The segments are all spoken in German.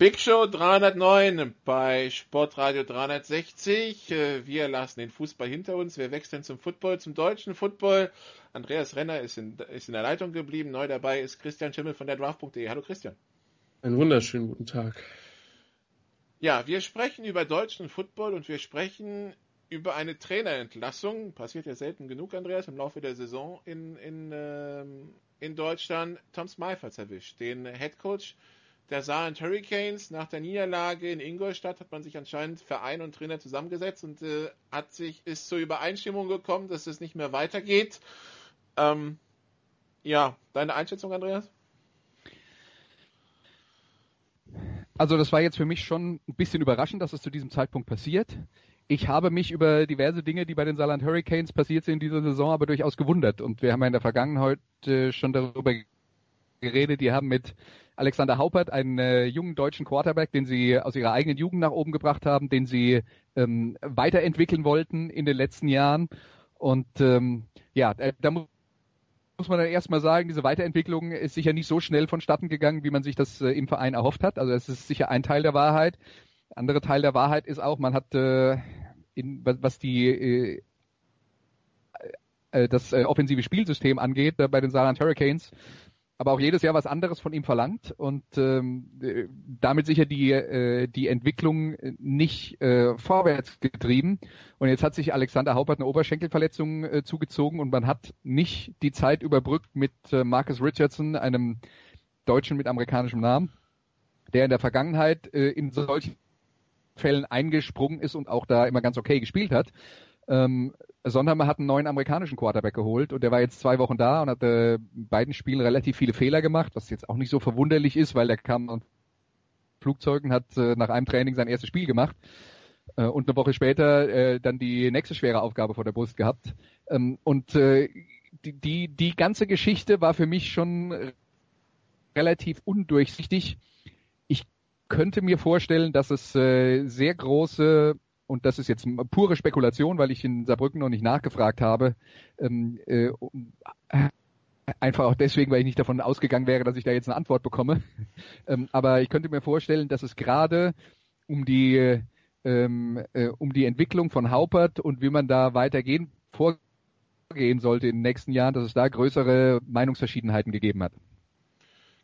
Big Show 309 bei Sportradio 360. Äh, wir lassen den Fußball hinter uns. Wir wechseln zum Football, zum deutschen Football. Andreas Renner ist in, ist in der Leitung geblieben. Neu dabei ist Christian Schimmel von der Draft.de. Hallo Christian. Einen wunderschönen guten Tag. Ja, wir sprechen über deutschen Football und wir sprechen über eine Trainerentlassung. Passiert ja selten genug, Andreas, im Laufe der Saison in, in, ähm, in Deutschland. Tom Smythe hat erwischt, den Head Coach der Saarland Hurricanes. Nach der Niederlage in Ingolstadt hat man sich anscheinend Verein und Trainer zusammengesetzt und äh, hat sich, ist zur Übereinstimmung gekommen, dass es nicht mehr weitergeht. Ähm, ja, deine Einschätzung, Andreas? Also das war jetzt für mich schon ein bisschen überraschend, dass es zu diesem Zeitpunkt passiert. Ich habe mich über diverse Dinge, die bei den Saarland Hurricanes passiert sind in dieser Saison, aber durchaus gewundert. Und wir haben ja in der Vergangenheit äh, schon darüber geredet. Die haben mit Alexander Haupert, einen äh, jungen deutschen Quarterback, den sie aus ihrer eigenen Jugend nach oben gebracht haben, den sie ähm, weiterentwickeln wollten in den letzten Jahren. Und ähm, ja, äh, da muss man dann erstmal sagen, diese Weiterentwicklung ist sicher nicht so schnell vonstatten gegangen, wie man sich das äh, im Verein erhofft hat. Also es ist sicher ein Teil der Wahrheit. Der andere Teil der Wahrheit ist auch, man hat äh, in, was die äh, äh das äh, offensive Spielsystem angeht, bei den Saarland Hurricanes, aber auch jedes Jahr was anderes von ihm verlangt und ähm, damit sicher die äh, die Entwicklung nicht äh, vorwärts getrieben. Und jetzt hat sich Alexander Haupert eine Oberschenkelverletzung äh, zugezogen und man hat nicht die Zeit überbrückt mit äh, Marcus Richardson, einem Deutschen mit amerikanischem Namen, der in der Vergangenheit äh, in solchen Fällen eingesprungen ist und auch da immer ganz okay gespielt hat. Ähm, sondern man hat einen neuen amerikanischen Quarterback geholt und der war jetzt zwei Wochen da und hat äh, beiden Spielen relativ viele Fehler gemacht, was jetzt auch nicht so verwunderlich ist, weil der kam und Flugzeugen hat äh, nach einem Training sein erstes Spiel gemacht äh, und eine Woche später äh, dann die nächste schwere Aufgabe vor der Brust gehabt. Ähm, und äh, die, die, die ganze Geschichte war für mich schon relativ undurchsichtig. Ich könnte mir vorstellen, dass es äh, sehr große und das ist jetzt pure Spekulation, weil ich in Saarbrücken noch nicht nachgefragt habe, ähm, äh, einfach auch deswegen, weil ich nicht davon ausgegangen wäre, dass ich da jetzt eine Antwort bekomme. ähm, aber ich könnte mir vorstellen, dass es gerade um die ähm, äh, um die Entwicklung von Haupert und wie man da weitergehen vorgehen sollte in den nächsten Jahren, dass es da größere Meinungsverschiedenheiten gegeben hat.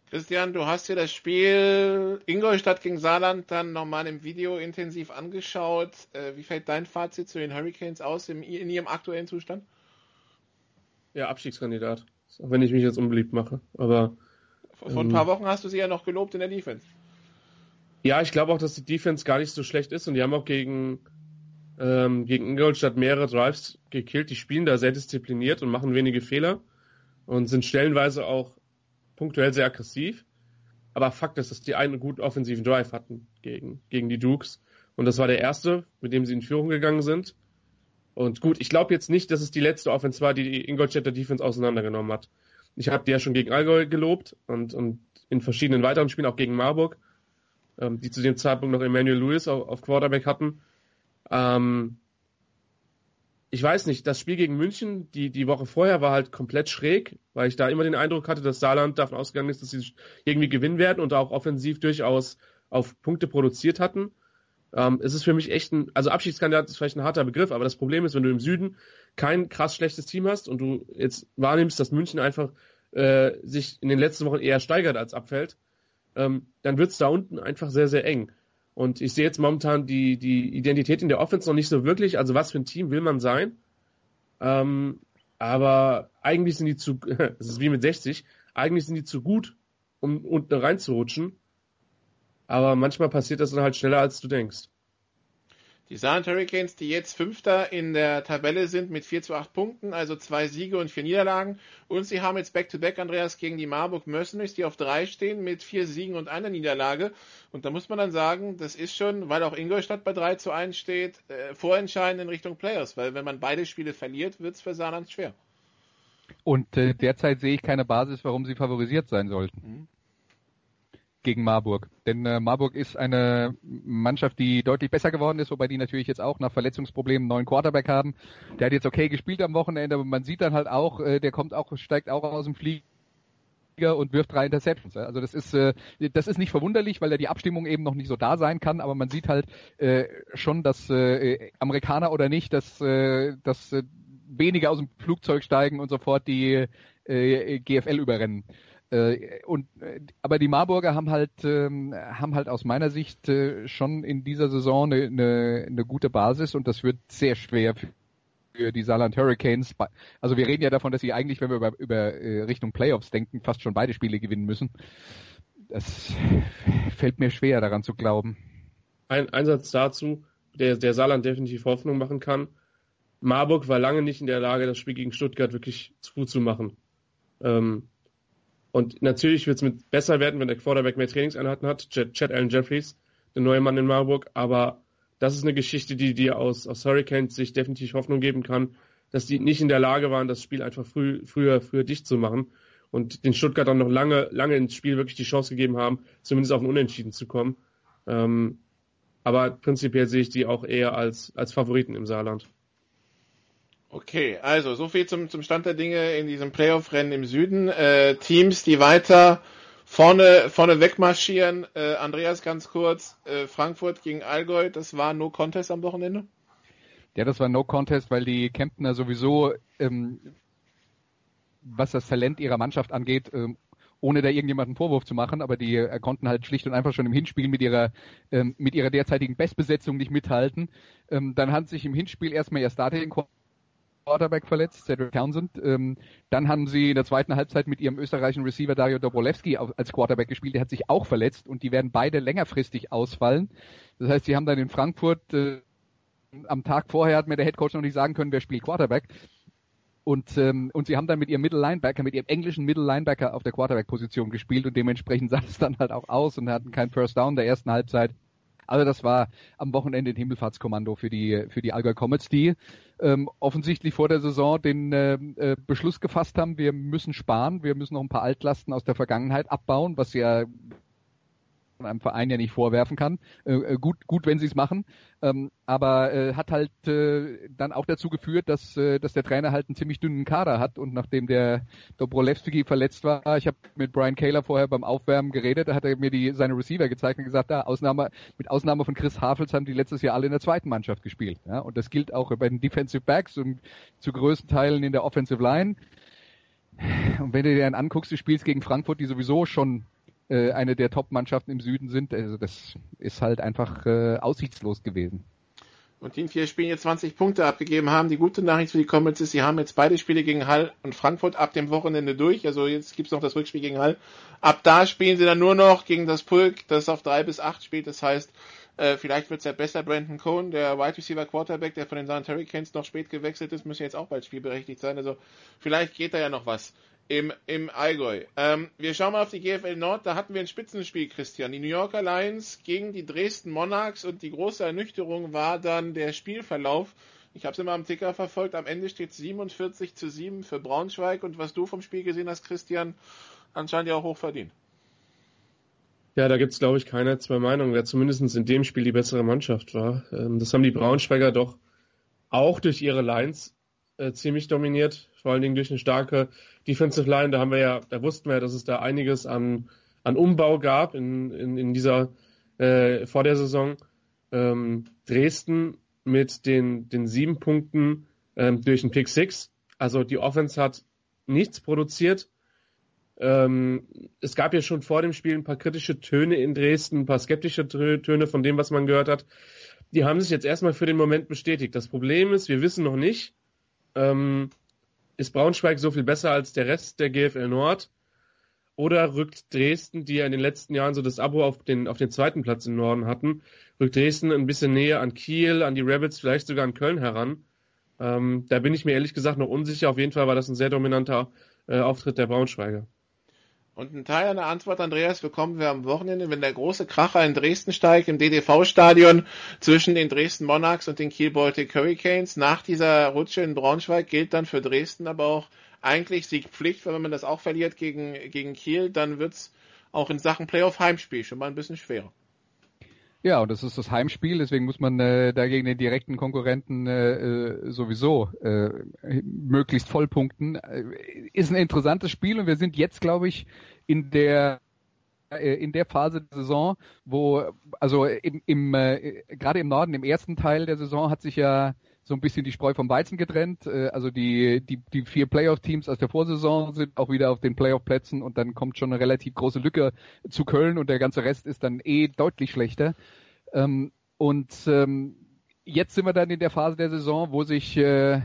Christian, du hast dir das Spiel Ingolstadt gegen Saarland dann nochmal im Video intensiv angeschaut. Äh, wie fällt dein Fazit zu den Hurricanes aus in ihrem aktuellen Zustand? Ja, Abstiegskandidat. Auch wenn ich mich jetzt unbeliebt mache. Aber vor, vor ein paar ähm, Wochen hast du sie ja noch gelobt in der Defense. Ja, ich glaube auch, dass die Defense gar nicht so schlecht ist und die haben auch gegen, ähm, gegen Ingolstadt mehrere Drives gekillt. Die spielen da sehr diszipliniert und machen wenige Fehler und sind stellenweise auch punktuell sehr aggressiv. Aber Fakt ist, dass die einen guten offensiven Drive hatten gegen, gegen die Dukes. Und das war der erste, mit dem sie in Führung gegangen sind. Und gut, ich glaube jetzt nicht, dass es die letzte Offense war, die die Ingolstädter Defense auseinandergenommen hat. Ich habe die ja schon gegen Allgäu gelobt und, und in verschiedenen weiteren Spielen, auch gegen Marburg, ähm, die zu dem Zeitpunkt noch Emmanuel Lewis auf, auf Quarterback hatten. Ähm, ich weiß nicht, das Spiel gegen München, die, die Woche vorher war halt komplett schräg, weil ich da immer den Eindruck hatte, dass Saarland davon ausgegangen ist, dass sie irgendwie gewinnen werden und auch offensiv durchaus auf Punkte produziert hatten. Ähm, es ist für mich echt ein, also Abschiedskandidat ist vielleicht ein harter Begriff, aber das Problem ist, wenn du im Süden kein krass schlechtes Team hast und du jetzt wahrnimmst, dass München einfach äh, sich in den letzten Wochen eher steigert als abfällt, ähm, dann wird's da unten einfach sehr, sehr eng. Und ich sehe jetzt momentan die, die Identität in der Offense noch nicht so wirklich. Also was für ein Team will man sein? Ähm, aber eigentlich sind die zu, es ist wie mit 60, eigentlich sind die zu gut, um unten reinzurutschen. Aber manchmal passiert das dann halt schneller, als du denkst. Die Saarland Hurricanes, die jetzt Fünfter in der Tabelle sind mit 4 zu 8 Punkten, also zwei Siege und vier Niederlagen. Und sie haben jetzt Back-to-Back, -back, Andreas, gegen die Marburg Mercenaries, die auf drei stehen mit vier Siegen und einer Niederlage. Und da muss man dann sagen, das ist schon, weil auch Ingolstadt bei 3 zu 1 steht, äh, vorentscheidend in Richtung Players. Weil wenn man beide Spiele verliert, wird es für Saarland schwer. Und äh, derzeit sehe ich keine Basis, warum sie favorisiert sein sollten. Mhm gegen Marburg. Denn äh, Marburg ist eine Mannschaft, die deutlich besser geworden ist, wobei die natürlich jetzt auch nach Verletzungsproblemen einen neuen Quarterback haben. Der hat jetzt okay gespielt am Wochenende, aber man sieht dann halt auch, äh, der kommt auch, steigt auch aus dem Flieger und wirft drei Interceptions. Also das ist äh, das ist nicht verwunderlich, weil ja die Abstimmung eben noch nicht so da sein kann, aber man sieht halt äh, schon, dass äh, Amerikaner oder nicht, dass, dass weniger aus dem Flugzeug steigen und sofort die GFL überrennen. Äh, und äh, aber die Marburger haben halt ähm, haben halt aus meiner Sicht äh, schon in dieser Saison eine, eine, eine gute Basis und das wird sehr schwer für die Saarland Hurricanes. Also wir reden ja davon, dass sie eigentlich, wenn wir über, über äh, Richtung Playoffs denken, fast schon beide Spiele gewinnen müssen. Das fällt mir schwer, daran zu glauben. Ein Einsatz dazu, der, der Saarland definitiv Hoffnung machen kann. Marburg war lange nicht in der Lage, das Spiel gegen Stuttgart wirklich gut zu machen. Ähm, und natürlich wird es mit besser werden, wenn der Quarterback mehr Trainingseinheiten hat. Chad Allen Jeffries, der neue Mann in Marburg. Aber das ist eine Geschichte, die dir aus, aus Hurricanes sich definitiv Hoffnung geben kann, dass die nicht in der Lage waren, das Spiel einfach früh, früher, früher dicht zu machen und den Stuttgartern noch lange, lange ins Spiel wirklich die Chance gegeben haben, zumindest auf ein Unentschieden zu kommen. Ähm, aber prinzipiell sehe ich die auch eher als, als Favoriten im Saarland. Okay, also so viel zum, zum Stand der Dinge in diesem Playoff-Rennen im Süden. Äh, Teams, die weiter vorne, vorne wegmarschieren. Äh, Andreas, ganz kurz, äh, Frankfurt gegen Allgäu, das war No Contest am Wochenende? Ja, das war No Contest, weil die Kemptner sowieso, ähm, was das Talent ihrer Mannschaft angeht, ähm, ohne da irgendjemanden Vorwurf zu machen, aber die äh, konnten halt schlicht und einfach schon im Hinspiel mit ihrer ähm, mit ihrer derzeitigen Bestbesetzung nicht mithalten. Ähm, dann hat sich im Hinspiel erstmal ihr Starting Quarterback verletzt, Cedric Townsend. Ähm, dann haben sie in der zweiten Halbzeit mit ihrem österreichischen Receiver Dario Dobrolewski als Quarterback gespielt. Der hat sich auch verletzt und die werden beide längerfristig ausfallen. Das heißt, sie haben dann in Frankfurt äh, am Tag vorher hat mir der Head Coach noch nicht sagen können, wer spielt Quarterback. Und, ähm, und sie haben dann mit ihrem Middle Linebacker, mit ihrem englischen Middle Linebacker auf der Quarterback-Position gespielt und dementsprechend sah es dann halt auch aus und hatten keinen First Down der ersten Halbzeit. Also das war am Wochenende ein Himmelfahrtskommando für die für die Allgäu Comets, die ähm, offensichtlich vor der Saison den äh, äh, Beschluss gefasst haben, wir müssen sparen, wir müssen noch ein paar Altlasten aus der Vergangenheit abbauen, was ja einem Verein ja nicht vorwerfen kann. Äh, äh, gut, gut, wenn sie es machen. Ähm, aber äh, hat halt äh, dann auch dazu geführt, dass, äh, dass der Trainer halt einen ziemlich dünnen Kader hat und nachdem der Dobrolewski verletzt war, ich habe mit Brian Kaler vorher beim Aufwärmen geredet, da hat er mir die seine Receiver gezeigt und gesagt, da Ausnahme mit Ausnahme von Chris Havels haben die letztes Jahr alle in der zweiten Mannschaft gespielt. Ja? Und das gilt auch bei den Defensive Backs und zu größten Teilen in der Offensive Line. Und wenn du dir dann anguckst, du spielst gegen Frankfurt, die sowieso schon äh, eine der Top-Mannschaften im Süden sind. Also das ist halt einfach äh, aussichtslos gewesen. Und die in vier Spielen jetzt 20 Punkte abgegeben haben. Die gute Nachricht für die Comets ist, sie haben jetzt beide Spiele gegen Hall und Frankfurt ab dem Wochenende durch. Also jetzt gibt's noch das Rückspiel gegen Hall. Ab da spielen sie dann nur noch gegen das Pulk, das auf drei bis acht spielt. Das heißt, äh, vielleicht wird's ja besser. Brandon Cohn, der Wide Receiver Quarterback, der von den San Hurricanes noch spät gewechselt ist, müsste jetzt auch bald spielberechtigt sein. Also vielleicht geht da ja noch was im, im Allgäu. Ähm, wir schauen mal auf die GFL Nord. Da hatten wir ein Spitzenspiel, Christian. Die New Yorker Lions gegen die Dresden Monarchs und die große Ernüchterung war dann der Spielverlauf. Ich habe es immer am Ticker verfolgt. Am Ende steht 47 zu 7 für Braunschweig. Und was du vom Spiel gesehen hast, Christian, anscheinend ja auch hoch verdient. Ja, da gibt's glaube ich, keine zwei Meinungen, wer zumindest in dem Spiel die bessere Mannschaft war. Ähm, das haben die Braunschweiger doch auch durch ihre Lines äh, ziemlich dominiert, vor allen Dingen durch eine starke Defensive Line. Da haben wir ja, da wussten wir dass es da einiges an, an Umbau gab in, in, in dieser äh, vor der Saison. Ähm, Dresden mit den, den sieben Punkten ähm, durch den Pick Six. Also die Offense hat nichts produziert. Ähm, es gab ja schon vor dem Spiel ein paar kritische Töne in Dresden, ein paar skeptische Töne von dem, was man gehört hat. Die haben sich jetzt erstmal für den Moment bestätigt. Das Problem ist, wir wissen noch nicht, ähm, ist Braunschweig so viel besser als der Rest der GFL Nord? Oder rückt Dresden, die ja in den letzten Jahren so das Abo auf den, auf den zweiten Platz im Norden hatten, rückt Dresden ein bisschen näher an Kiel, an die Rabbits, vielleicht sogar an Köln heran? Ähm, da bin ich mir ehrlich gesagt noch unsicher. Auf jeden Fall war das ein sehr dominanter äh, Auftritt der Braunschweiger. Und ein Teil einer Antwort, Andreas, bekommen wir am Wochenende, wenn der große Kracher in Dresden steigt, im DDV-Stadion zwischen den Dresden Monarchs und den Kiel Baltic Hurricanes. Nach dieser Rutsche in Braunschweig gilt dann für Dresden aber auch eigentlich Siegpflicht, weil wenn man das auch verliert gegen, gegen Kiel, dann wird's auch in Sachen Playoff-Heimspiel schon mal ein bisschen schwerer. Ja, und das ist das Heimspiel, deswegen muss man äh, dagegen den direkten Konkurrenten äh, äh, sowieso äh, möglichst vollpunkten. Äh, ist ein interessantes Spiel und wir sind jetzt, glaube ich, in der äh, in der Phase der Saison, wo also im, im äh, gerade im Norden, im ersten Teil der Saison hat sich ja so ein bisschen die Spreu vom Weizen getrennt. Äh, also die, die, die vier Playoff-Teams aus der Vorsaison sind auch wieder auf den Playoff-Plätzen und dann kommt schon eine relativ große Lücke zu Köln und der ganze Rest ist dann eh deutlich schlechter. Ähm, und ähm, jetzt sind wir dann in der Phase der Saison, wo sich äh,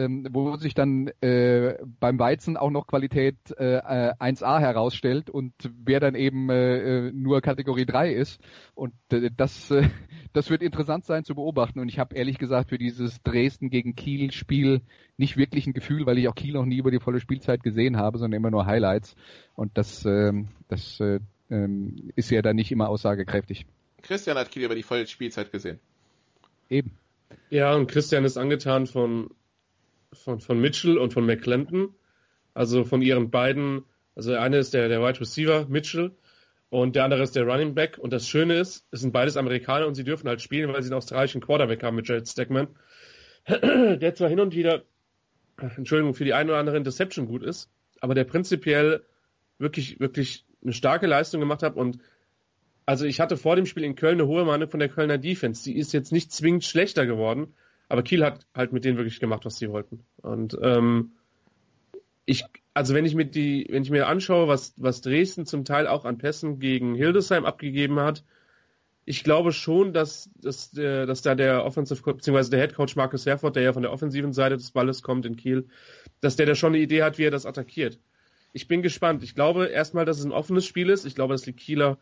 ähm, wo sich dann äh, beim Weizen auch noch Qualität äh, 1A äh, herausstellt und wer dann eben äh, äh, nur Kategorie 3 ist. Und äh, das, äh, das wird interessant sein zu beobachten. Und ich habe ehrlich gesagt für dieses Dresden gegen Kiel-Spiel nicht wirklich ein Gefühl, weil ich auch Kiel noch nie über die volle Spielzeit gesehen habe, sondern immer nur Highlights. Und das, äh, das äh, ähm, ist ja dann nicht immer aussagekräftig. Christian hat Kiel über die volle Spielzeit gesehen. Eben. Ja, und Christian ist angetan von von, von Mitchell und von McClendon. Also von ihren beiden, also der eine ist der, der Wide Receiver, Mitchell, und der andere ist der Running Back. Und das Schöne ist, es sind beides Amerikaner und sie dürfen halt spielen, weil sie einen australischen Quarterback haben mit Jared Stackman. Der zwar hin und wieder, Entschuldigung, für die eine oder andere Interception gut ist, aber der prinzipiell wirklich, wirklich eine starke Leistung gemacht hat und also ich hatte vor dem Spiel in Köln eine hohe Meinung von der Kölner Defense. Die ist jetzt nicht zwingend schlechter geworden, aber Kiel hat halt mit denen wirklich gemacht, was sie wollten. Und ähm, ich, also wenn ich mir die, wenn ich mir anschaue, was, was Dresden zum Teil auch an Pässen gegen Hildesheim abgegeben hat, ich glaube schon, dass, dass, äh, dass da der Offensive beziehungsweise der Head Coach Marcus Herford, der ja von der offensiven Seite des Balles kommt in Kiel, dass der da schon eine Idee hat, wie er das attackiert. Ich bin gespannt. Ich glaube erstmal, dass es ein offenes Spiel ist. Ich glaube, dass die Kieler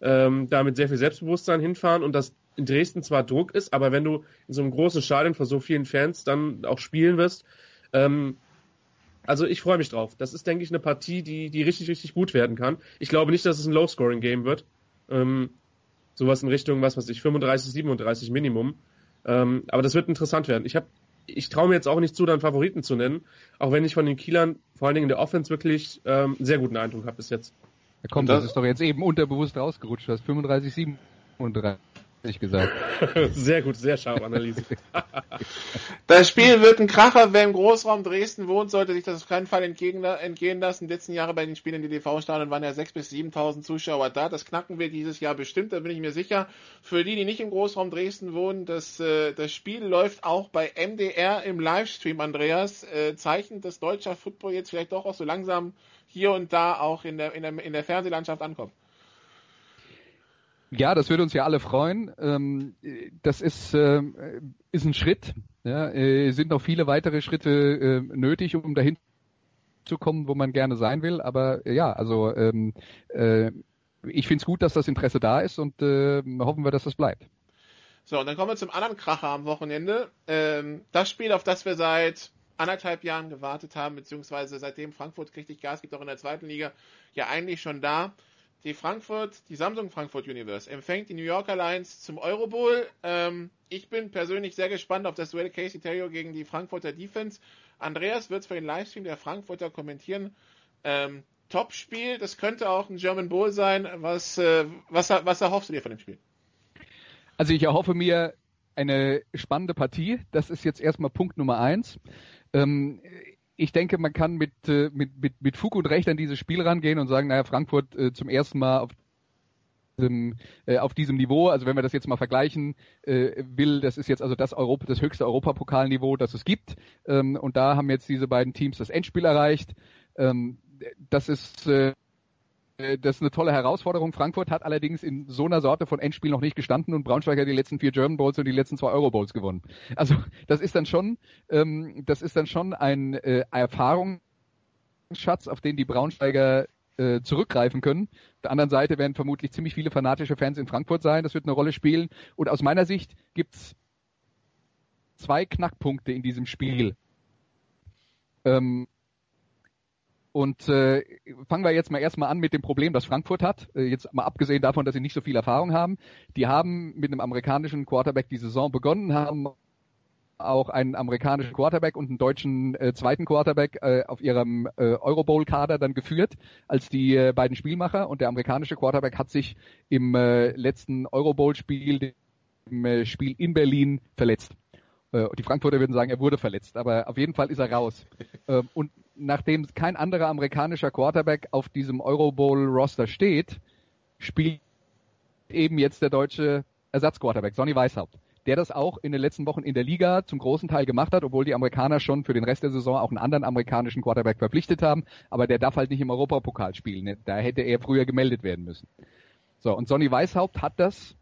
ähm, da mit sehr viel Selbstbewusstsein hinfahren und dass in Dresden zwar Druck ist, aber wenn du in so einem großen Stadion vor so vielen Fans dann auch spielen wirst, ähm, also ich freue mich drauf. Das ist, denke ich, eine Partie, die, die richtig, richtig gut werden kann. Ich glaube nicht, dass es ein Low-Scoring-Game wird. Ähm, sowas in Richtung, was weiß ich, 35, 37 Minimum. Ähm, aber das wird interessant werden. Ich habe ich traue mir jetzt auch nicht zu, dann Favoriten zu nennen, auch wenn ich von den Kielern vor allen Dingen in der Offense wirklich ähm, einen sehr guten Eindruck habe bis jetzt. Ja, komm, das, das, ist doch jetzt eben unterbewusst rausgerutscht. Du hast 35, 37 ich gesagt. sehr gut, sehr scharf Analyse. das Spiel wird ein Kracher. Wer im Großraum Dresden wohnt, sollte sich das auf keinen Fall entgegen, entgehen lassen. Die letzten Jahre bei den Spielen in DV-Stadion waren ja 6.000 bis 7.000 Zuschauer da. Das knacken wir dieses Jahr bestimmt, da bin ich mir sicher. Für die, die nicht im Großraum Dresden wohnen, das, äh, das Spiel läuft auch bei MDR im Livestream, Andreas. Äh, zeichnet das deutsche Football jetzt vielleicht doch auch so langsam hier und da auch in der, in der, in der Fernsehlandschaft ankommt. Ja, das würde uns ja alle freuen. Ähm, das ist, äh, ist ein Schritt. Ja, äh, sind noch viele weitere Schritte äh, nötig, um dahin zu kommen, wo man gerne sein will. Aber ja, also ähm, ich finde es gut, dass das Interesse da ist und hoffen wir, dass das bleibt. So, und dann kommen wir zum anderen Kracher am Wochenende. Ähm, das Spiel, auf das wir seit anderthalb Jahren gewartet haben, beziehungsweise seitdem Frankfurt richtig Gas gibt, auch in der zweiten Liga, ja eigentlich schon da die Frankfurt, die Samsung Frankfurt Universe empfängt die New York Alliance zum Eurobowl. Ähm, ich bin persönlich sehr gespannt auf das Duell Casey Terrio gegen die Frankfurter Defense. Andreas wird es für den Livestream der Frankfurter kommentieren. Ähm, Top-Spiel, das könnte auch ein German Bowl sein. Was, äh, was, was erhoffst du dir von dem Spiel? Also ich erhoffe mir eine spannende Partie. Das ist jetzt erstmal Punkt Nummer eins. Ähm, ich denke, man kann mit, äh, mit, mit, mit Fug und Recht an dieses Spiel rangehen und sagen, naja, Frankfurt äh, zum ersten Mal auf diesem, äh, auf diesem Niveau, also wenn wir das jetzt mal vergleichen äh, will, das ist jetzt also das Europa, das höchste Europapokalniveau, das es gibt. Ähm, und da haben jetzt diese beiden Teams das Endspiel erreicht. Ähm, das ist äh, das ist eine tolle Herausforderung. Frankfurt hat allerdings in so einer Sorte von Endspiel noch nicht gestanden und Braunschweig hat die letzten vier German Bowls und die letzten zwei Euro Bowls gewonnen. Also das ist dann schon, ähm, das ist dann schon ein äh, Erfahrungsschatz, auf den die Braunschweiger äh, zurückgreifen können. Auf der anderen Seite werden vermutlich ziemlich viele fanatische Fans in Frankfurt sein. Das wird eine Rolle spielen. Und aus meiner Sicht gibt's zwei Knackpunkte in diesem Spiel. Ähm, und äh, fangen wir jetzt mal erstmal an mit dem Problem, das Frankfurt hat. Äh, jetzt mal abgesehen davon, dass sie nicht so viel Erfahrung haben. Die haben mit einem amerikanischen Quarterback die Saison begonnen, haben auch einen amerikanischen Quarterback und einen deutschen äh, zweiten Quarterback äh, auf ihrem äh, Eurobowl-Kader dann geführt als die äh, beiden Spielmacher und der amerikanische Quarterback hat sich im äh, letzten Eurobowl-Spiel, im äh, Spiel in Berlin verletzt. Äh, die Frankfurter würden sagen, er wurde verletzt, aber auf jeden Fall ist er raus. Ähm, und nachdem kein anderer amerikanischer Quarterback auf diesem Eurobowl-Roster steht, spielt eben jetzt der deutsche Ersatzquarterback, Sonny Weishaupt der das auch in den letzten Wochen in der Liga zum großen Teil gemacht hat, obwohl die Amerikaner schon für den Rest der Saison auch einen anderen amerikanischen Quarterback verpflichtet haben, aber der darf halt nicht im Europapokal spielen. Da hätte er früher gemeldet werden müssen. So, und Sonny Weishaupt hat das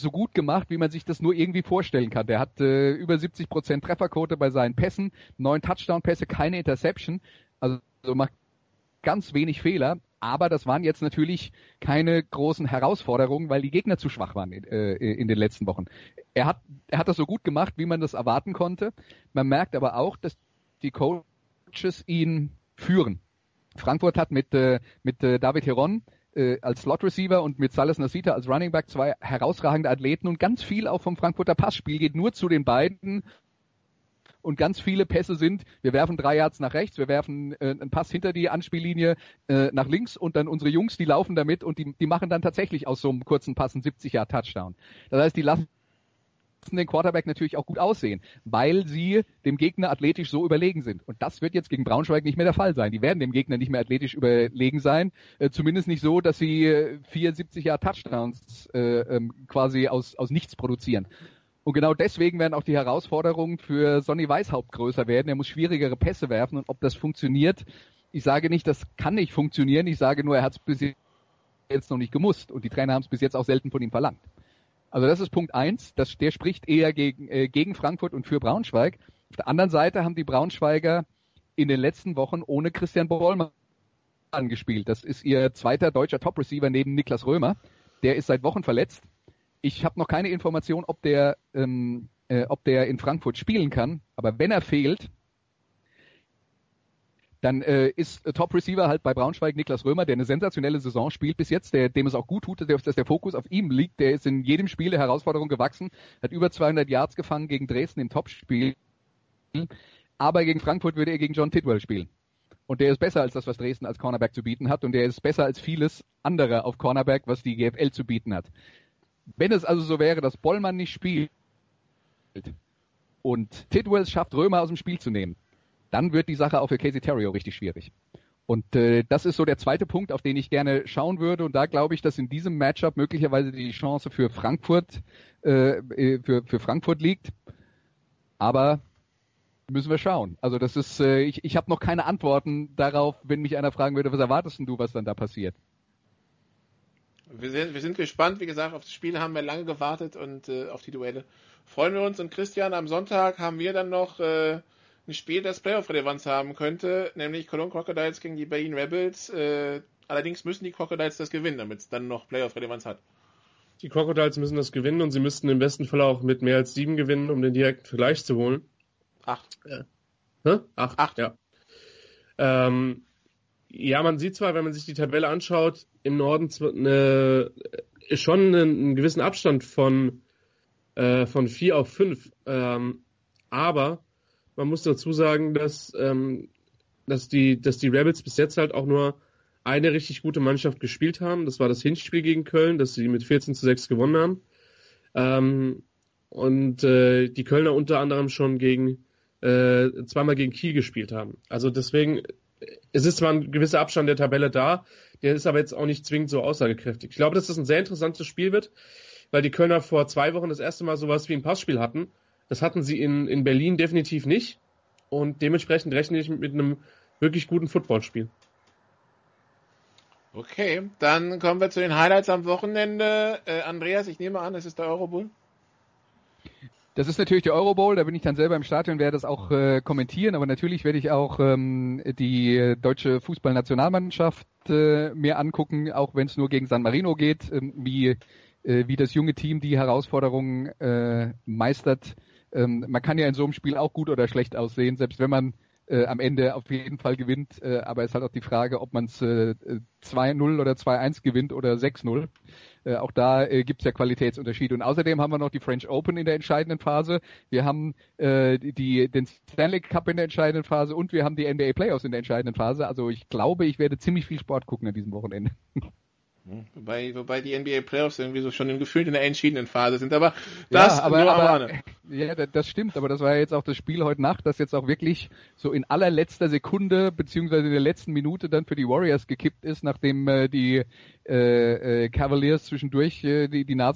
so gut gemacht, wie man sich das nur irgendwie vorstellen kann. Der hat äh, über 70 Prozent Trefferquote bei seinen Pässen, neun Touchdown-Pässe, keine Interception, also macht ganz wenig Fehler, aber das waren jetzt natürlich keine großen Herausforderungen, weil die Gegner zu schwach waren in, äh, in den letzten Wochen. Er hat, er hat das so gut gemacht, wie man das erwarten konnte. Man merkt aber auch, dass die Coaches ihn führen. Frankfurt hat mit, äh, mit äh, David Heron äh, als Slot Receiver und mit Salas Nasita als Running Back zwei herausragende Athleten und ganz viel auch vom Frankfurter Passspiel geht nur zu den beiden und ganz viele Pässe sind, wir werfen drei Yards nach rechts, wir werfen äh, einen Pass hinter die Anspiellinie äh, nach links und dann unsere Jungs, die laufen damit und die, die machen dann tatsächlich aus so einem kurzen Pass einen 70 Yard Touchdown. Das heißt, die lassen den Quarterback natürlich auch gut aussehen, weil sie dem Gegner athletisch so überlegen sind. Und das wird jetzt gegen Braunschweig nicht mehr der Fall sein. Die werden dem Gegner nicht mehr athletisch überlegen sein, äh, zumindest nicht so, dass sie äh, 74 Jahre Touchdowns äh, ähm, quasi aus, aus nichts produzieren. Und genau deswegen werden auch die Herausforderungen für Sonny Weishaupt größer werden. Er muss schwierigere Pässe werfen und ob das funktioniert, ich sage nicht, das kann nicht funktionieren. Ich sage nur, er hat es bis jetzt noch nicht gemusst und die Trainer haben es bis jetzt auch selten von ihm verlangt. Also das ist Punkt eins. Das, der spricht eher gegen, äh, gegen Frankfurt und für Braunschweig. Auf der anderen Seite haben die Braunschweiger in den letzten Wochen ohne Christian Bollmann gespielt. Das ist ihr zweiter deutscher Top-Receiver neben Niklas Römer. Der ist seit Wochen verletzt ich habe noch keine Information, ob der, ähm, äh, ob der in Frankfurt spielen kann. Aber wenn er fehlt, dann äh, ist äh, Top Receiver halt bei Braunschweig Niklas Römer, der eine sensationelle Saison spielt bis jetzt, der, dem es auch gut tut, dass, der Fokus auf ihm liegt. Der ist in jedem Spiel der Herausforderung gewachsen, hat über 200 Yards gefangen gegen Dresden im Topspiel. Aber gegen Frankfurt würde er gegen John Tidwell spielen. Und der ist besser als das, was Dresden als Cornerback zu bieten hat. Und der ist besser als vieles andere auf Cornerback, was die GFL zu bieten hat. Wenn es also so wäre, dass Bollmann nicht spielt und Tidwell schafft, Römer aus dem Spiel zu nehmen, dann wird die Sache auch für Casey Terrio richtig schwierig. Und äh, das ist so der zweite Punkt, auf den ich gerne schauen würde. Und da glaube ich, dass in diesem Matchup möglicherweise die Chance für Frankfurt äh, äh, für, für Frankfurt liegt. Aber müssen wir schauen. Also das ist, äh, ich, ich habe noch keine Antworten darauf, wenn mich einer fragen würde, was erwartest denn du, was dann da passiert? Wir sind, wir sind gespannt, wie gesagt, auf das Spiel haben wir lange gewartet und äh, auf die Duelle freuen wir uns. Und Christian, am Sonntag haben wir dann noch äh, ein Spiel, das Playoff-Relevanz haben könnte, nämlich Cologne Crocodiles gegen die Berlin Rebels. Äh, allerdings müssen die Crocodiles das gewinnen, damit es dann noch Playoff-Relevanz hat. Die Crocodiles müssen das gewinnen und sie müssten im besten Fall auch mit mehr als sieben gewinnen, um den direkten Vergleich zu holen. Acht. Ja. Hä? Acht. Acht. Ja. Ähm, ja, man sieht zwar, wenn man sich die Tabelle anschaut, im Norden eine, schon einen, einen gewissen Abstand von, äh, von vier auf fünf. Ähm, aber man muss dazu sagen, dass, ähm, dass, die, dass die Rebels bis jetzt halt auch nur eine richtig gute Mannschaft gespielt haben. Das war das Hinspiel gegen Köln, das sie mit 14 zu 6 gewonnen haben. Ähm, und äh, die Kölner unter anderem schon gegen äh, zweimal gegen Kiel gespielt haben. Also deswegen es ist zwar ein gewisser Abstand der Tabelle da, der ist aber jetzt auch nicht zwingend so aussagekräftig. Ich glaube, dass das ein sehr interessantes Spiel wird, weil die Kölner vor zwei Wochen das erste Mal sowas wie ein Passspiel hatten. Das hatten sie in, in Berlin definitiv nicht. Und dementsprechend rechne ich mit einem wirklich guten Footballspiel. Okay, dann kommen wir zu den Highlights am Wochenende. Äh, Andreas, ich nehme an, es ist der Eurobull. Das ist natürlich der Euro Bowl, da bin ich dann selber im Stadion, werde das auch äh, kommentieren, aber natürlich werde ich auch ähm, die deutsche Fußballnationalmannschaft äh, mir angucken, auch wenn es nur gegen San Marino geht, äh, wie, äh, wie das junge Team die Herausforderungen äh, meistert. Ähm, man kann ja in so einem Spiel auch gut oder schlecht aussehen, selbst wenn man äh, am Ende auf jeden Fall gewinnt, äh, aber es ist halt auch die Frage, ob man es äh, 2-0 oder 2-1 gewinnt oder 6-0. Äh, auch da äh, gibt es ja Qualitätsunterschiede. Und außerdem haben wir noch die French Open in der entscheidenden Phase. Wir haben äh, die, den Stanley Cup in der entscheidenden Phase und wir haben die NBA Playoffs in der entscheidenden Phase. Also ich glaube, ich werde ziemlich viel Sport gucken an diesem Wochenende. Wobei, wobei die NBA Playoffs irgendwie so schon im Gefühl in der entschiedenen Phase sind. Aber das ja, aber, nur aber, Ja, das stimmt, aber das war ja jetzt auch das Spiel heute Nacht, das jetzt auch wirklich so in allerletzter Sekunde beziehungsweise in der letzten Minute dann für die Warriors gekippt ist, nachdem äh, die äh, äh, Cavaliers zwischendurch äh, die, die Nase